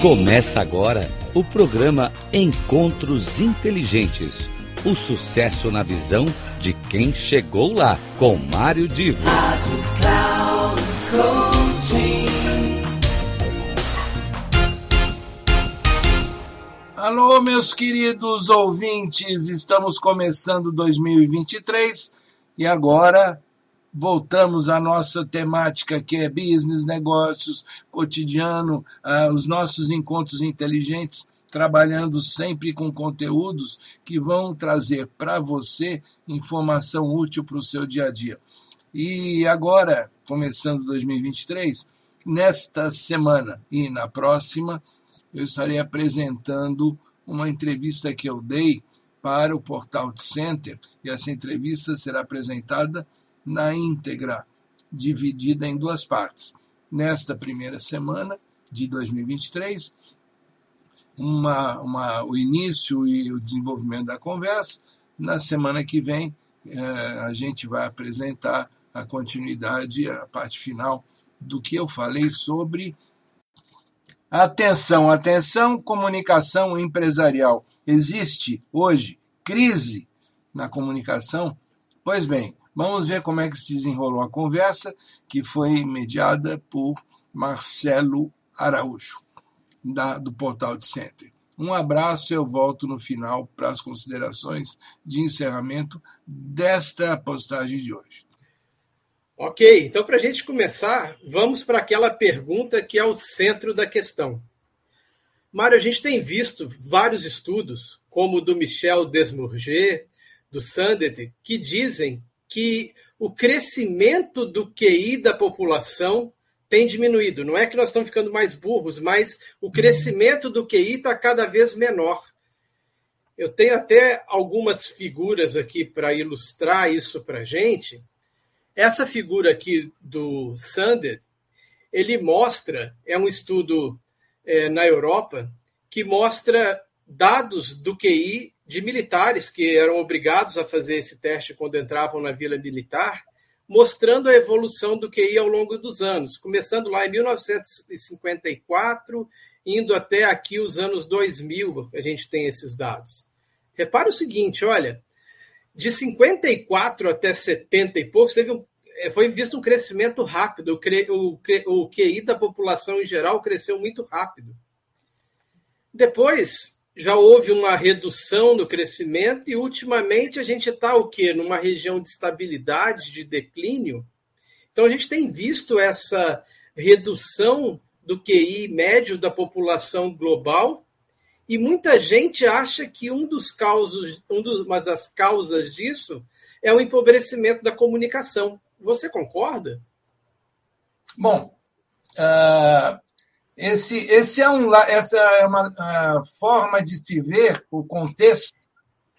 Começa agora o programa Encontros Inteligentes. O sucesso na visão de quem chegou lá, com Mário Divo. Rádio Cloud Alô, meus queridos ouvintes, estamos começando 2023 e agora voltamos à nossa temática que é business, negócios, cotidiano, uh, os nossos encontros inteligentes, trabalhando sempre com conteúdos que vão trazer para você informação útil para o seu dia a dia. E agora, começando 2023, nesta semana e na próxima, eu estarei apresentando uma entrevista que eu dei para o Portal Center e essa entrevista será apresentada na íntegra, dividida em duas partes. Nesta primeira semana de 2023, uma, uma, o início e o desenvolvimento da conversa. Na semana que vem, eh, a gente vai apresentar a continuidade, a parte final do que eu falei sobre Atenção, atenção, comunicação empresarial. Existe hoje crise na comunicação? Pois bem, vamos ver como é que se desenrolou a conversa, que foi mediada por Marcelo Araújo, da, do Portal de Center. Um abraço, eu volto no final para as considerações de encerramento desta postagem de hoje. Ok, então para a gente começar, vamos para aquela pergunta que é o centro da questão. Mário, a gente tem visto vários estudos, como o do Michel Desmourget, do Sandet, que dizem que o crescimento do QI da população tem diminuído. Não é que nós estamos ficando mais burros, mas o crescimento do QI está cada vez menor. Eu tenho até algumas figuras aqui para ilustrar isso para a gente. Essa figura aqui do Sander, ele mostra, é um estudo é, na Europa, que mostra dados do QI de militares que eram obrigados a fazer esse teste quando entravam na vila militar, mostrando a evolução do QI ao longo dos anos, começando lá em 1954, indo até aqui os anos 2000, a gente tem esses dados. Repara o seguinte, olha, de 54 até 70 e poucos, teve um, é, foi visto um crescimento rápido. O, o QI da população em geral cresceu muito rápido. Depois, já houve uma redução no crescimento e, ultimamente, a gente está o quê? Numa região de estabilidade, de declínio. Então, a gente tem visto essa redução do QI médio da população global e muita gente acha que um dos causos, um dos, uma das causas disso é o empobrecimento da comunicação. Você concorda? Bom, uh, esse, esse é um, essa é uma uh, forma de se ver o contexto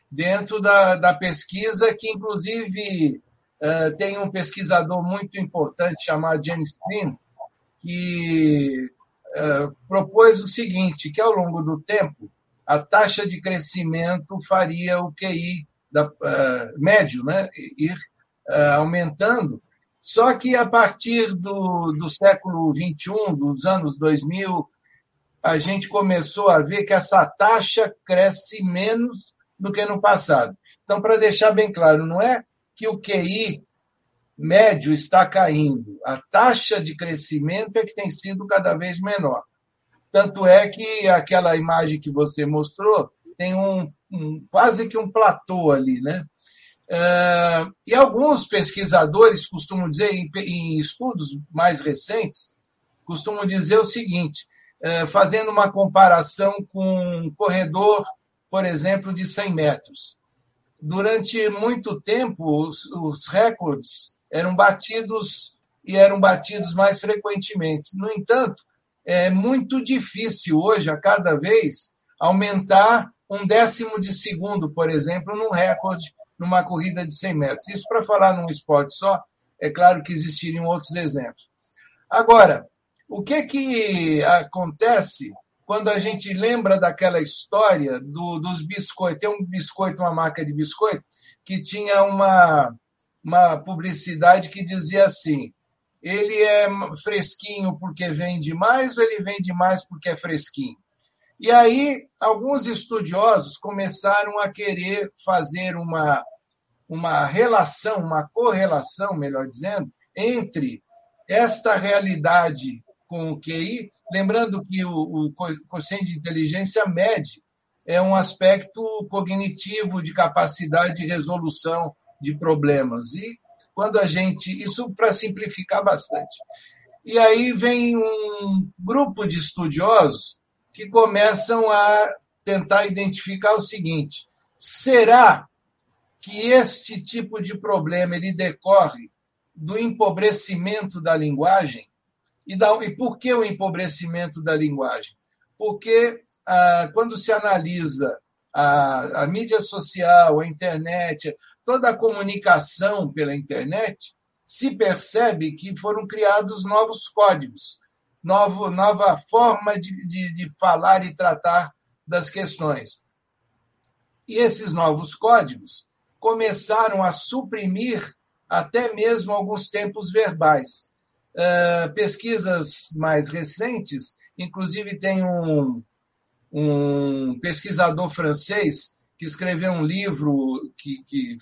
dentro da, da pesquisa, que inclusive uh, tem um pesquisador muito importante chamado James Green, que uh, propôs o seguinte, que ao longo do tempo a taxa de crescimento faria o QI da, médio né, ir aumentando, só que a partir do, do século XXI, dos anos 2000, a gente começou a ver que essa taxa cresce menos do que no passado. Então, para deixar bem claro, não é que o QI médio está caindo, a taxa de crescimento é que tem sido cada vez menor. Tanto é que aquela imagem que você mostrou tem um, um quase que um platô ali, né? Uh, e alguns pesquisadores costumam dizer, em, em, estudos mais recentes, costumam dizer o seguinte, uh, fazendo uma comparação com um corredor, por exemplo, de 100 metros. Durante muito tempo, os, os recordes eram batidos e eram batidos mais frequentemente. No entanto, é muito difícil hoje, a cada vez, aumentar um décimo de segundo, por exemplo, num recorde numa corrida de 100 metros. Isso para falar num esporte só, é claro que existiriam outros exemplos. Agora, o que, que acontece quando a gente lembra daquela história do, dos biscoitos? Tem um biscoito, uma marca de biscoito, que tinha uma, uma publicidade que dizia assim: ele é fresquinho porque vende mais ou ele vende mais porque é fresquinho? E aí, alguns estudiosos começaram a querer fazer uma, uma relação, uma correlação, melhor dizendo, entre esta realidade com o QI, lembrando que o, o quociente de inteligência mede é um aspecto cognitivo de capacidade de resolução de problemas. E quando a gente. Isso para simplificar bastante. E aí vem um grupo de estudiosos que começam a tentar identificar o seguinte: será que este tipo de problema ele decorre do empobrecimento da linguagem? E, da, e por que o empobrecimento da linguagem? Porque ah, quando se analisa a, a mídia social, a internet, toda a comunicação pela internet, se percebe que foram criados novos códigos, novo, nova forma de, de, de falar e tratar das questões. E esses novos códigos começaram a suprimir até mesmo alguns tempos verbais. Uh, pesquisas mais recentes, inclusive tem um, um pesquisador francês que escreveu um livro que, que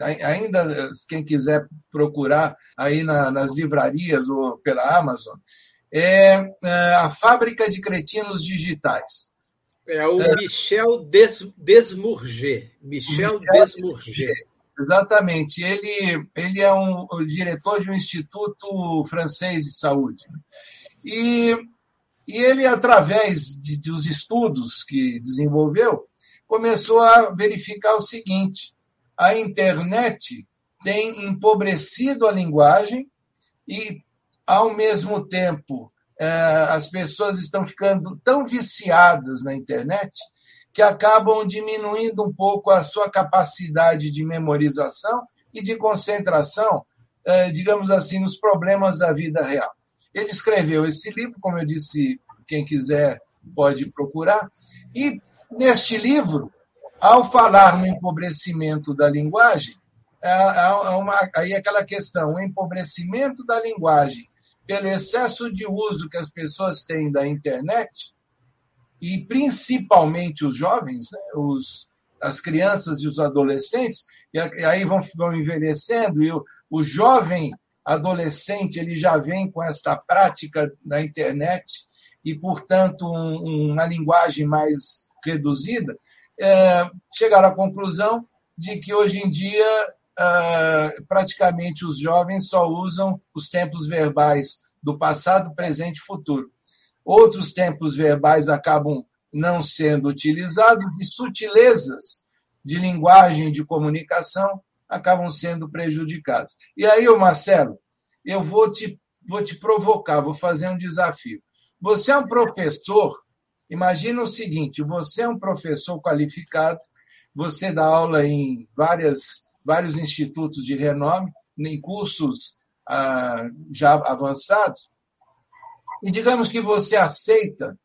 ainda quem quiser procurar aí na, nas livrarias ou pela Amazon, é, é a Fábrica de Cretinos Digitais. É o é, Michel Des, Desmourget. Michel, Michel. Exatamente. Ele, ele é um, o diretor de um instituto francês de saúde. E, e ele, através de, dos estudos que desenvolveu, começou a verificar o seguinte: a internet tem empobrecido a linguagem e, ao mesmo tempo, as pessoas estão ficando tão viciadas na internet que acabam diminuindo um pouco a sua capacidade de memorização e de concentração, é, digamos assim, nos problemas da vida real. Ele escreveu esse livro, como eu disse, quem quiser pode procurar, e neste livro ao falar no empobrecimento da linguagem, é, é uma, aí é aquela questão, o empobrecimento da linguagem pelo excesso de uso que as pessoas têm da internet, e principalmente os jovens, né, os, as crianças e os adolescentes, e aí vão, vão envelhecendo, e o, o jovem adolescente ele já vem com esta prática da internet e, portanto, um, uma linguagem mais reduzida, é, chegaram à conclusão de que hoje em dia praticamente os jovens só usam os tempos verbais do passado, presente e futuro. Outros tempos verbais acabam não sendo utilizados e sutilezas de linguagem de comunicação acabam sendo prejudicadas. E aí, Marcelo, eu vou te, vou te provocar, vou fazer um desafio. Você é um professor Imagina o seguinte: você é um professor qualificado, você dá aula em várias, vários institutos de renome, em cursos ah, já avançados, e digamos que você aceita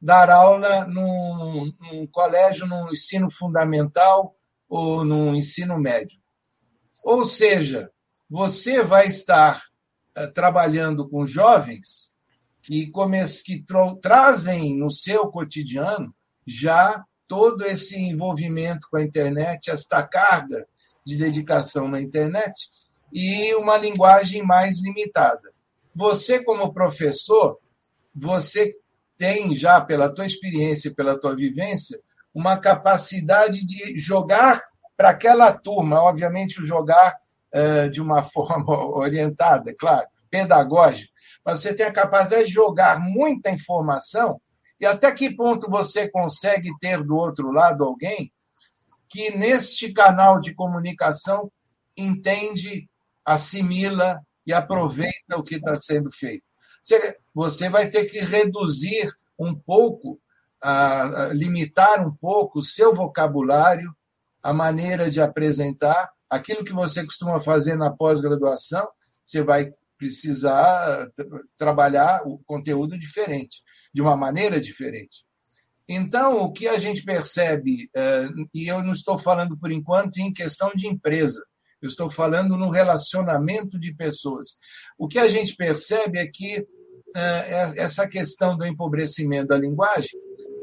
dar aula num, num colégio, no ensino fundamental ou no ensino médio. Ou seja, você vai estar ah, trabalhando com jovens que, que trazem no seu cotidiano já todo esse envolvimento com a internet, esta carga de dedicação na internet e uma linguagem mais limitada. Você, como professor, você tem já, pela tua experiência, pela tua vivência, uma capacidade de jogar para aquela turma, obviamente, jogar eh, de uma forma orientada, é claro, pedagógica, mas você tem a capacidade de jogar muita informação e até que ponto você consegue ter do outro lado alguém que neste canal de comunicação entende, assimila e aproveita o que está sendo feito. Você vai ter que reduzir um pouco, limitar um pouco o seu vocabulário, a maneira de apresentar, aquilo que você costuma fazer na pós-graduação, você vai precisar trabalhar o conteúdo diferente, de uma maneira diferente. Então, o que a gente percebe, eh, e eu não estou falando por enquanto em questão de empresa, eu estou falando no relacionamento de pessoas. O que a gente percebe é que é, essa questão do empobrecimento da linguagem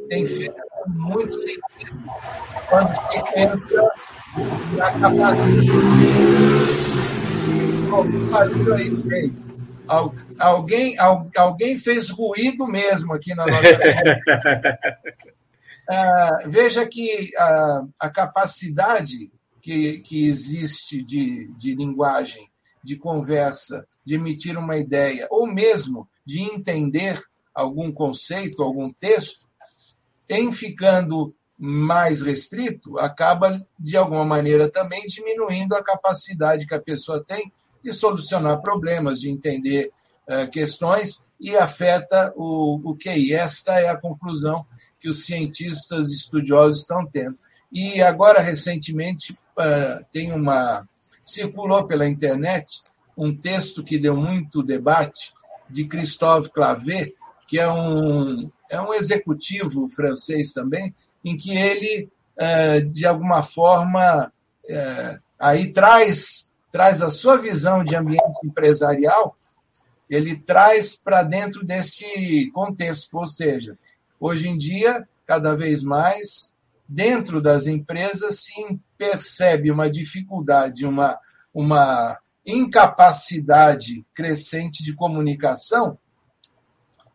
tem feito muito sentido quando se pensa na capacidade. Alguém, alguém fez ruído mesmo aqui na nossa. ah, veja que a, a capacidade que, que existe de, de linguagem, de conversa, de emitir uma ideia, ou mesmo de entender algum conceito, algum texto, em ficando mais restrito, acaba, de alguma maneira, também diminuindo a capacidade que a pessoa tem de solucionar problemas, de entender uh, questões e afeta o, o QI. Esta é a conclusão que os cientistas estudiosos estão tendo. E agora, recentemente, uh, tem uma. circulou pela internet um texto que deu muito debate de Christophe Clavé, que é um, é um executivo francês também, em que ele, é, de alguma forma, aí traz, traz a sua visão de ambiente empresarial, ele traz para dentro deste contexto, ou seja, hoje em dia, cada vez mais, dentro das empresas se percebe uma dificuldade, uma, uma incapacidade crescente de comunicação,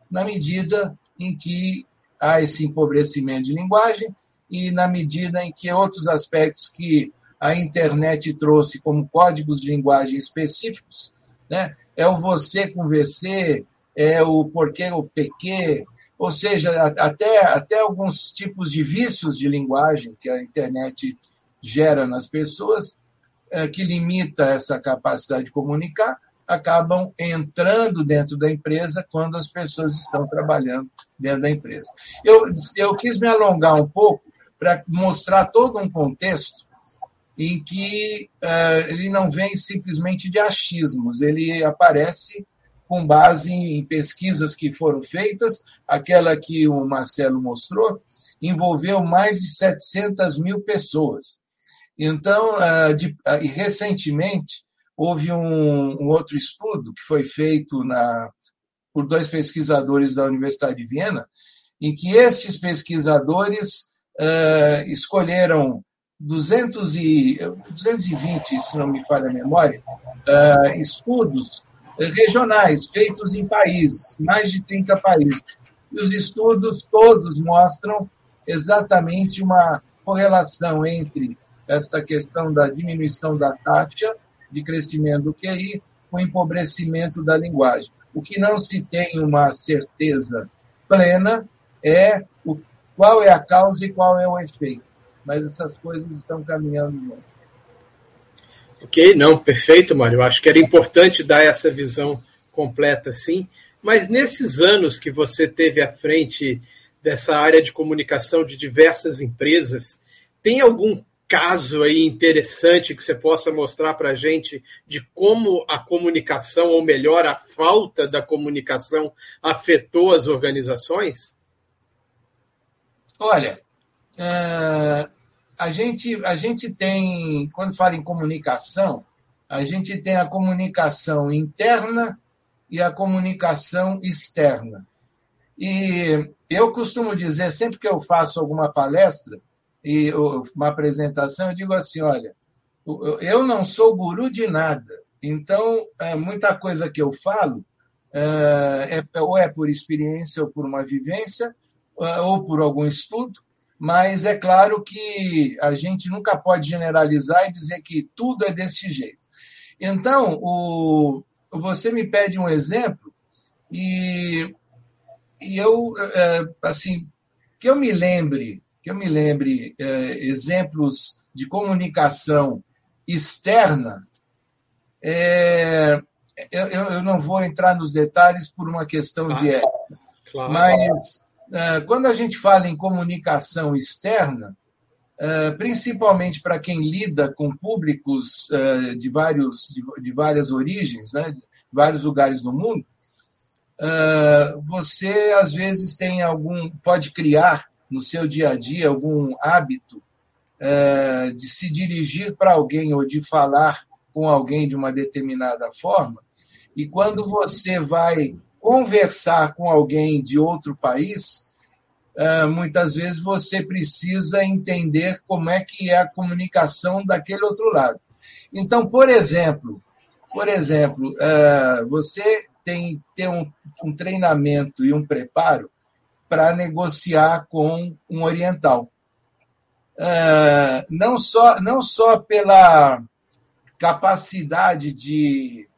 na medida em que há esse empobrecimento de linguagem e na medida em que outros aspectos que a internet trouxe como códigos de linguagem específicos, né? É o você com VC, é o porquê o PQ, ou seja, até, até alguns tipos de vícios de linguagem que a internet gera nas pessoas, é, que limita essa capacidade de comunicar, acabam entrando dentro da empresa quando as pessoas estão trabalhando dentro da empresa. Eu, eu quis me alongar um pouco para mostrar todo um contexto em que uh, ele não vem simplesmente de achismos, ele aparece com base em pesquisas que foram feitas, aquela que o Marcelo mostrou, envolveu mais de 700 mil pessoas. Então, uh, de, uh, recentemente, houve um, um, outro estudo que foi feito na, por dois pesquisadores da Universidade de Viena, em que esses pesquisadores escolheram 200 e, 220, se não me falha a memória, uh, estudos regionais feitos em países, mais de 30 países. E os estudos todos mostram exatamente uma correlação entre esta questão da diminuição da taxa de crescimento do QI com o empobrecimento da linguagem. O que não se tem uma certeza plena é o, qual é a causa e qual é o efeito. Mas essas coisas estão caminhando junto. Ok, não, perfeito, Mário. Acho que era importante dar essa visão completa, sim. Mas nesses anos que você teve à frente dessa área de comunicação de diversas empresas, tem algum caso aí interessante que você possa mostrar para a gente de como a comunicação, ou melhor, a falta da comunicação, afetou as organizações? Olha, uh, a, gente, a gente tem, quando fala em comunicação, a gente tem a comunicação interna e a comunicação externa. E eu costumo dizer, sempre que eu faço alguma palestra, e uma apresentação, eu digo assim: olha, eu não sou guru de nada, então é, muita coisa que eu falo é, é, ou é por experiência ou por uma vivência é, ou por algum estudo, mas é claro que a gente nunca pode generalizar e dizer que tudo é desse jeito. Então, o, você me pede um exemplo e, e eu, é, assim, que eu me lembre que eu me lembre é, exemplos de comunicação externa, é, eu, eu, não vou entrar nos detalhes por uma questão claro. de ética, claro. mas quando a gente fala em comunicação externa, é, principalmente para quem lida com públicos é, de, vários, de, várias origens, né, de vários lugares do mundo, é, você às vezes tem algum, pode criar no seu dia a dia algum hábito é, de se dirigir para alguém ou de falar com alguém de uma determinada forma, e quando você vai conversar com alguém de outro país, ah, muitas vezes você precisa entender como é que é a comunicação daquele outro lado. Então, por exemplo, por exemplo, ah, você tem ter um, treinamento e um preparo para negociar com um oriental. Uh, não, só, não só pela capacidade de,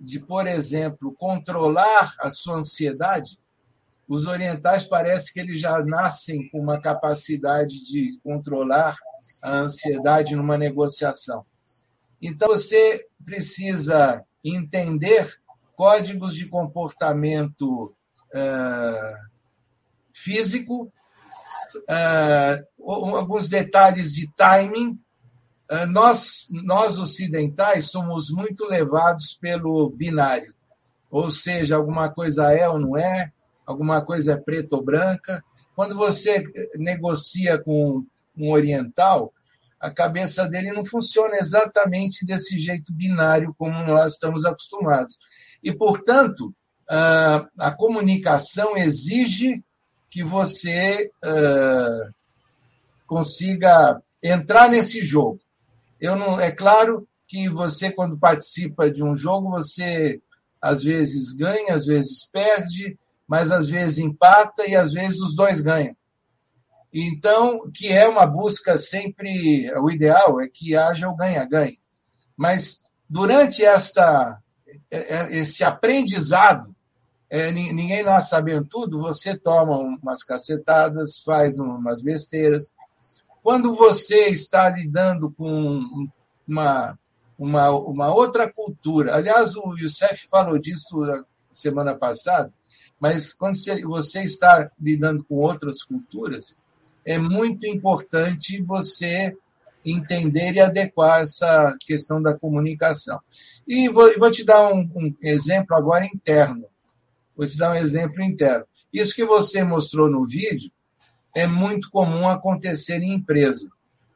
de, por exemplo, controlar a sua ansiedade, os orientais parece que eles já nascem com uma capacidade de controlar a ansiedade numa negociação. Então, você precisa entender códigos de comportamento uh, físico, uh, alguns detalhes de timing. Uh, nós, nós ocidentais somos muito levados pelo binário, ou seja, alguma coisa é ou não é, alguma coisa é preta ou branca. Quando você negocia com um oriental, a cabeça dele não funciona exatamente desse jeito binário como nós estamos acostumados. E, portanto, a comunicação exige que você uh, consiga entrar nesse jogo. Eu não, é claro que você, quando participa de um jogo, você às vezes ganha, às vezes perde, mas às vezes empata e às vezes os dois ganham. Então, que é uma busca sempre, o ideal é que haja o ganha-ganha. Mas durante esta é, é, esse aprendizado é, ninguém lá sabendo tudo, você toma umas cacetadas, faz umas besteiras. Quando você está lidando com uma, uma, uma outra cultura, aliás, o Youssef falou disso semana passada, mas quando você está lidando com outras culturas, é muito importante você entender e adequar essa questão da comunicação. E vou, vou te dar um, um exemplo agora interno. Vou te dar um exemplo interno. Isso que você mostrou no vídeo é muito comum acontecer em empresa.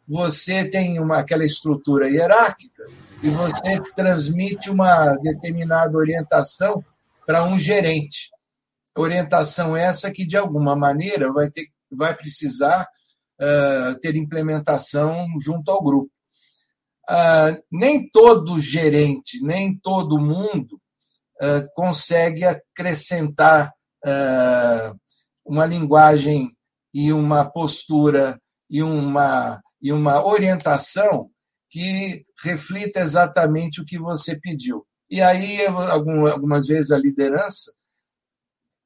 Você tem uma, aquela estrutura hierárquica e você transmite uma determinada orientação para um gerente. Orientação essa que, de alguma maneira, vai, ter, vai precisar uh, ter implementação junto ao grupo. Uh, nem todo gerente, nem todo mundo eh, consegue acrescentar uh, uma linguagem e uma postura e uma, e uma orientação que reflita exatamente o que você pediu. E aí, algumas vezes, a liderança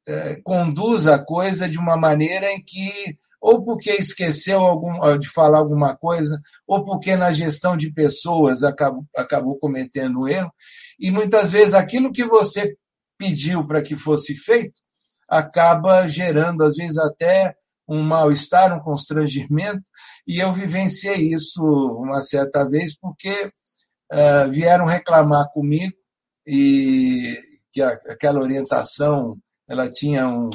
uh, conduz a coisa de uma maneira em que ou porque esqueceu algum, de falar alguma coisa, ou porque na gestão de pessoas acabou, acabou cometendo um erro. E muitas vezes aquilo que você pediu para que fosse feito acaba gerando, às vezes, até um mal-estar, um constrangimento. E eu vivenciei isso uma certa vez, porque uh, vieram reclamar comigo e que a, aquela orientação ela tinha um,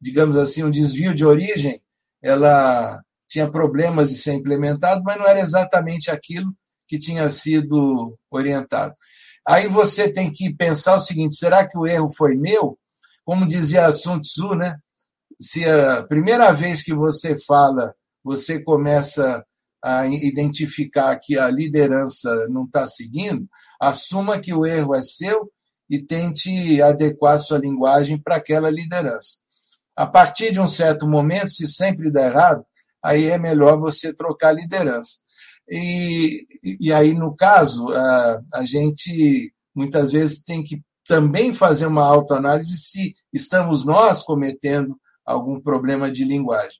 digamos assim, um desvio de origem, ela tinha problemas de ser implementada, mas não era exatamente aquilo que tinha sido orientado. Aí você tem que pensar o seguinte: será que o erro foi meu? Como dizia Sun Tzu, né? Se a primeira vez que você fala, você começa a identificar que a liderança não está seguindo, assuma que o erro é seu e tente adequar sua linguagem para aquela liderança. A partir de um certo momento, se sempre der errado, aí é melhor você trocar a liderança. E, e aí, no caso, a, a gente muitas vezes tem que também fazer uma autoanálise se estamos nós cometendo algum problema de linguagem.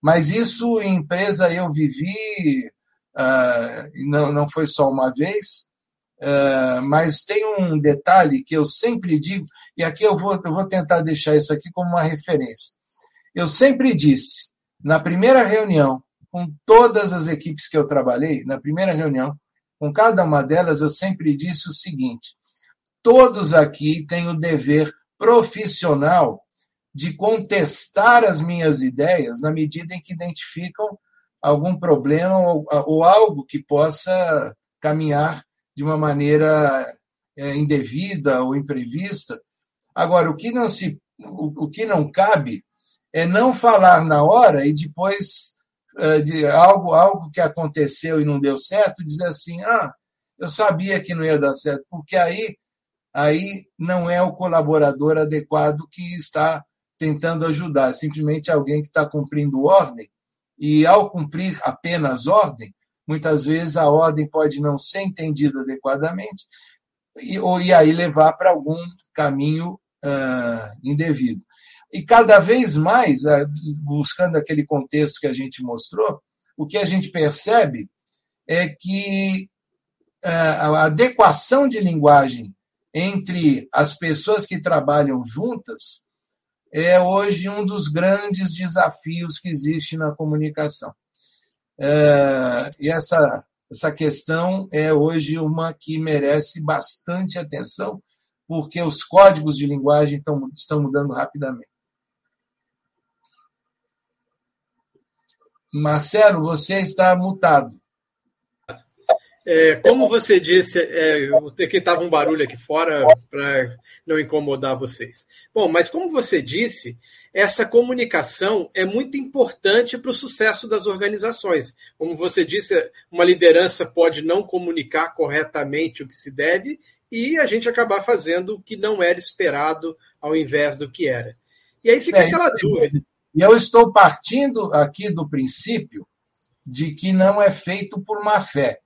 Mas isso em empresa eu vivi, uh, não, não foi só uma vez, uh, mas tem um detalhe que eu sempre digo, e aqui eu vou, eu vou tentar deixar isso aqui como uma referência. Eu sempre disse, na primeira reunião, com todas as equipes que eu trabalhei, na primeira reunião, com cada uma delas, eu sempre disse o seguinte: todos aqui têm o dever profissional de contestar as minhas ideias na medida em que identificam algum problema ou, ou algo que possa caminhar de uma maneira é, indevida ou imprevista. Agora, o que não se, o, o, que não cabe é não falar na hora e depois é, de algo, algo que aconteceu e não deu certo, dizer assim, ah, eu sabia que não ia dar certo, porque aí aí não é o colaborador adequado que está tentando ajudar, é simplesmente alguém que está cumprindo ordem e ao cumprir apenas ordem, muitas vezes a ordem pode não ser entendida adequadamente e, ou, e aí levar para algum caminho uh, indevido. E cada vez mais, uh, buscando aquele contexto que a gente mostrou, o que a gente percebe é que a adequação de linguagem entre as pessoas que trabalham juntas é hoje um dos grandes desafios que existe na comunicação. É, e essa, essa questão é hoje uma que merece bastante atenção, porque os códigos de linguagem estão, estão mudando rapidamente. Marcelo, você está mutado. É, como você disse, é, que estava um barulho aqui fora para não incomodar vocês. Bom, mas como você disse, essa comunicação é muito importante para o sucesso das organizações. Como você disse, uma liderança pode não comunicar corretamente o que se deve e a gente acabar fazendo o que não era esperado ao invés do que era. E aí fica é, aquela dúvida. E eu estou partindo aqui do princípio de que não é feito por má fé.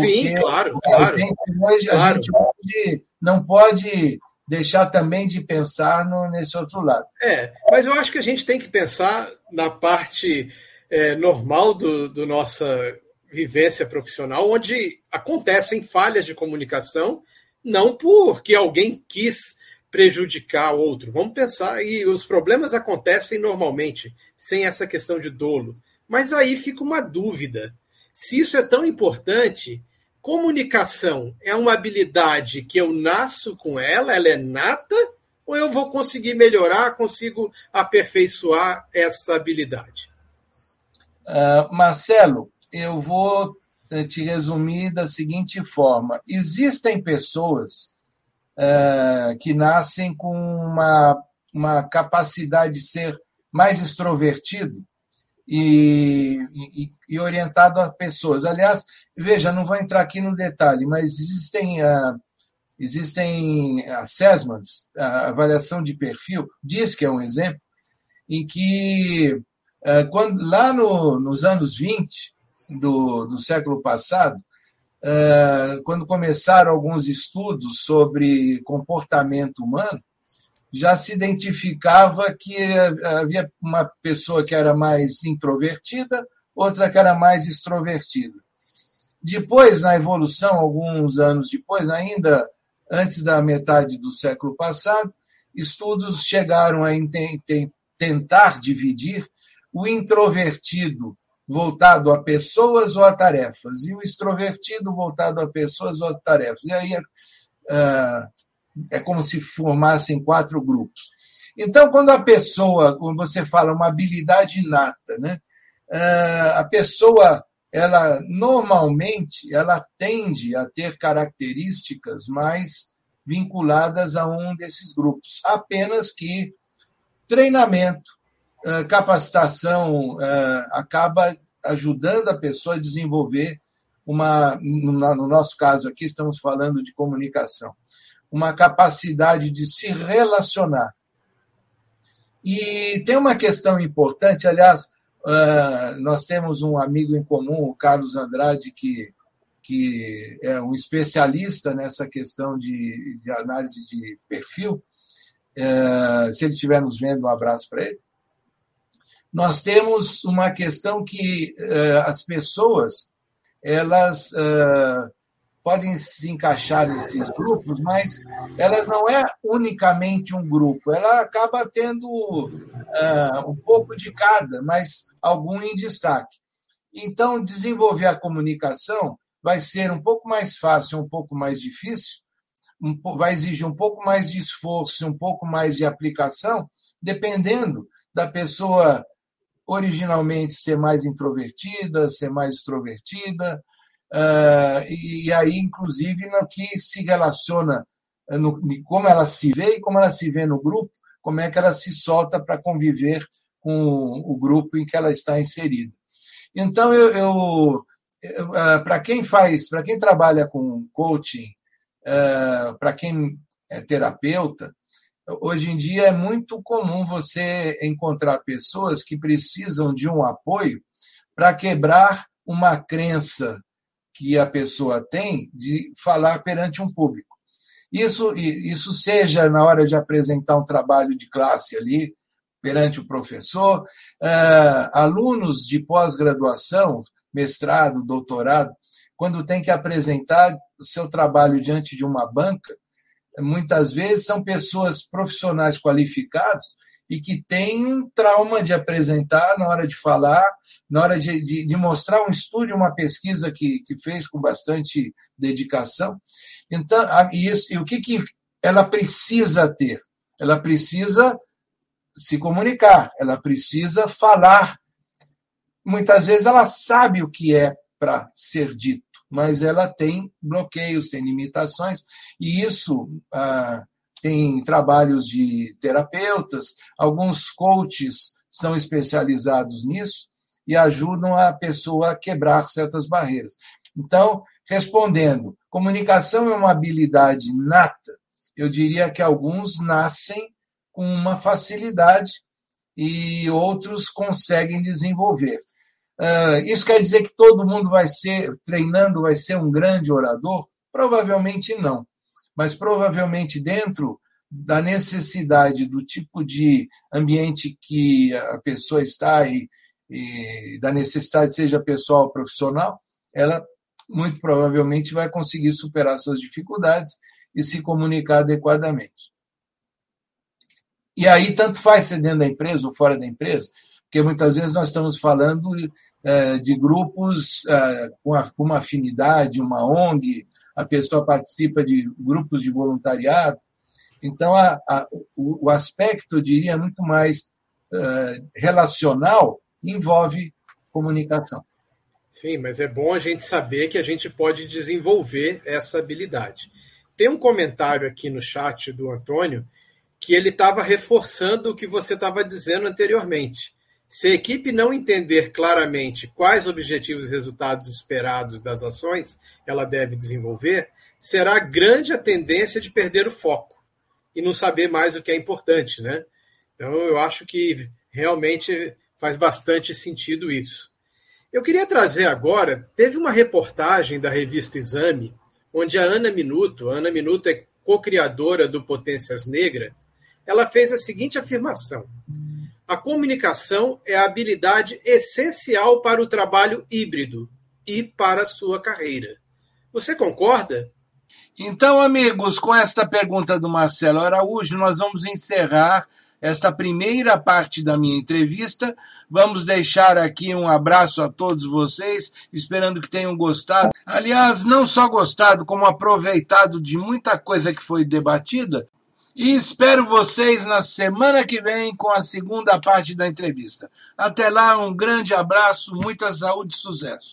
Sim, claro, claro. Hoje claro. a gente pode, não pode deixar também de pensar no, nesse outro lado. É, mas eu acho que a gente tem que pensar na parte é, normal do, do nossa vivência profissional, onde acontecem falhas de comunicação, não porque alguém quis prejudicar outro. Vamos pensar, e os problemas acontecem normalmente, sem essa questão de dolo. Mas aí fica uma dúvida. Se isso é tão importante, comunicação é uma habilidade que eu nasço com ela, ela é nata, ou eu vou conseguir melhorar, consigo aperfeiçoar essa habilidade? Uh, Marcelo, eu vou eh, te resumir da seguinte forma: existem pessoas uh, que nascem com uma, uma capacidade de ser mais extrovertido e, e, e, orientado a pessoas. Aliás, veja, não vou entrar aqui no detalhe, mas existem, uh, existem assessments, a avaliação de perfil, diz que é um exemplo, em que quando, lá no, nos anos 20 do, do século passado, quando começaram alguns estudos sobre comportamento humano, já se identificava que havia uma pessoa que era mais introvertida, outra que era mais extrovertida. Depois, na evolução, alguns anos depois, ainda antes da metade do século passado, estudos chegaram a tentar dividir o introvertido voltado a pessoas ou a tarefas, e o extrovertido voltado a pessoas ou a tarefas. E aí uh, é como se formassem quatro grupos. Então, quando a pessoa, quando você fala uma habilidade inata, né, ah, a pessoa, ela normalmente, ela tende a ter características mais vinculadas a um desses grupos, apenas que treinamento, ah, capacitação ah, acaba ajudando a pessoa a desenvolver uma, no nosso caso aqui estamos falando de comunicação, uma capacidade de se relacionar. E tem uma questão importante, aliás, ah, nós temos um amigo em comum, o Carlos Andrade, que, que é um especialista nessa questão de, de análise de perfil. Ah, se ele estiver nos vendo, um abraço para ele. Nós temos uma questão que ah, as pessoas elas podem se encaixar nesses grupos, mas ela não é unicamente um grupo, ela acaba tendo uh, um pouco de cada, mas algum em destaque. Então, desenvolver a comunicação vai ser um pouco mais fácil, um pouco mais difícil, um, vai exigir um pouco mais de esforço, um pouco mais de aplicação, dependendo da pessoa originalmente ser mais introvertida, ser mais extrovertida, uh, e aí, inclusive, no que se relaciona, no, como ela se vê e como ela se vê no grupo, como é que ela se solta para conviver com o grupo em que ela está inserida. Então, eu, eu uh, para quem faz, para quem trabalha com coaching, uh, para quem é terapeuta, hoje em dia é muito comum você encontrar pessoas que precisam de um apoio para quebrar uma crença que a pessoa tem de falar perante um público. Isso, isso seja na hora de apresentar um trabalho de classe ali, perante o professor, uh, alunos de pós-graduação, mestrado, doutorado, quando tem que apresentar o seu trabalho diante de uma banca, muitas vezes são pessoas profissionais qualificados e que têm um trauma de apresentar na hora de falar, na hora de, de, de mostrar um estudo, uma pesquisa que, que fez com bastante dedicação. Então, e, isso, e o que, que ela precisa ter? Ela precisa se comunicar, ela precisa falar. Muitas vezes ela sabe o que é para ser dito, mas ela tem bloqueios, tem limitações, e isso ah, tem trabalhos de terapeutas, alguns coaches são especializados nisso e ajudam a pessoa a quebrar certas barreiras. Então, respondendo, comunicação é uma habilidade nata. Eu diria que alguns nascem com uma facilidade e outros conseguem desenvolver. Uh, isso quer dizer que todo mundo vai ser, treinando, vai ser um grande orador? Provavelmente não. Mas provavelmente dentro da necessidade do tipo de ambiente que a pessoa está e, e da necessidade, seja pessoal ou profissional, ela muito provavelmente vai conseguir superar suas dificuldades e se comunicar adequadamente. E aí, tanto faz ser dentro da empresa ou fora da empresa, porque muitas vezes nós estamos falando é, de grupos é, com, uma afinidade, uma ONG, a pessoa participa de grupos de voluntariado. Então, a, a, o, o, aspecto, eu diria, muito mais é, relacional envolve comunicação. Sim, mas é bom a gente saber que a gente pode desenvolver essa habilidade. Tem um comentário aqui no chat do Antônio que ele estava reforçando o que você estava dizendo anteriormente. Se a equipe não entender claramente quais objetivos e resultados esperados das ações ela deve desenvolver, será grande a tendência de perder o foco e não saber mais o que é importante, né? Então eu acho que realmente faz bastante sentido isso. Eu queria trazer agora, teve uma reportagem da revista Exame, onde a Ana Minuto, a Ana Minuto é co-criadora do Potências Negras, ela fez a seguinte afirmação: a comunicação é a habilidade essencial para o trabalho híbrido e para a sua carreira. Você concorda? Então, amigos, com esta pergunta do Marcelo Araújo, nós vamos encerrar esta primeira parte da minha entrevista. Vamos deixar aqui um abraço a todos vocês, esperando que tenham gostado. Aliás, não só gostado, como aproveitado de muita coisa que foi debatida. E espero vocês na semana que vem com a segunda parte da entrevista. Até lá, um grande abraço, muita saúde e sucesso.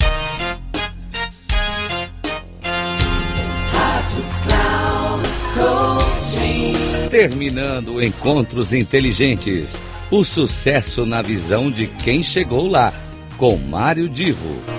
Terminando Encontros Inteligentes. O sucesso na visão de quem chegou lá, com Mário Divo.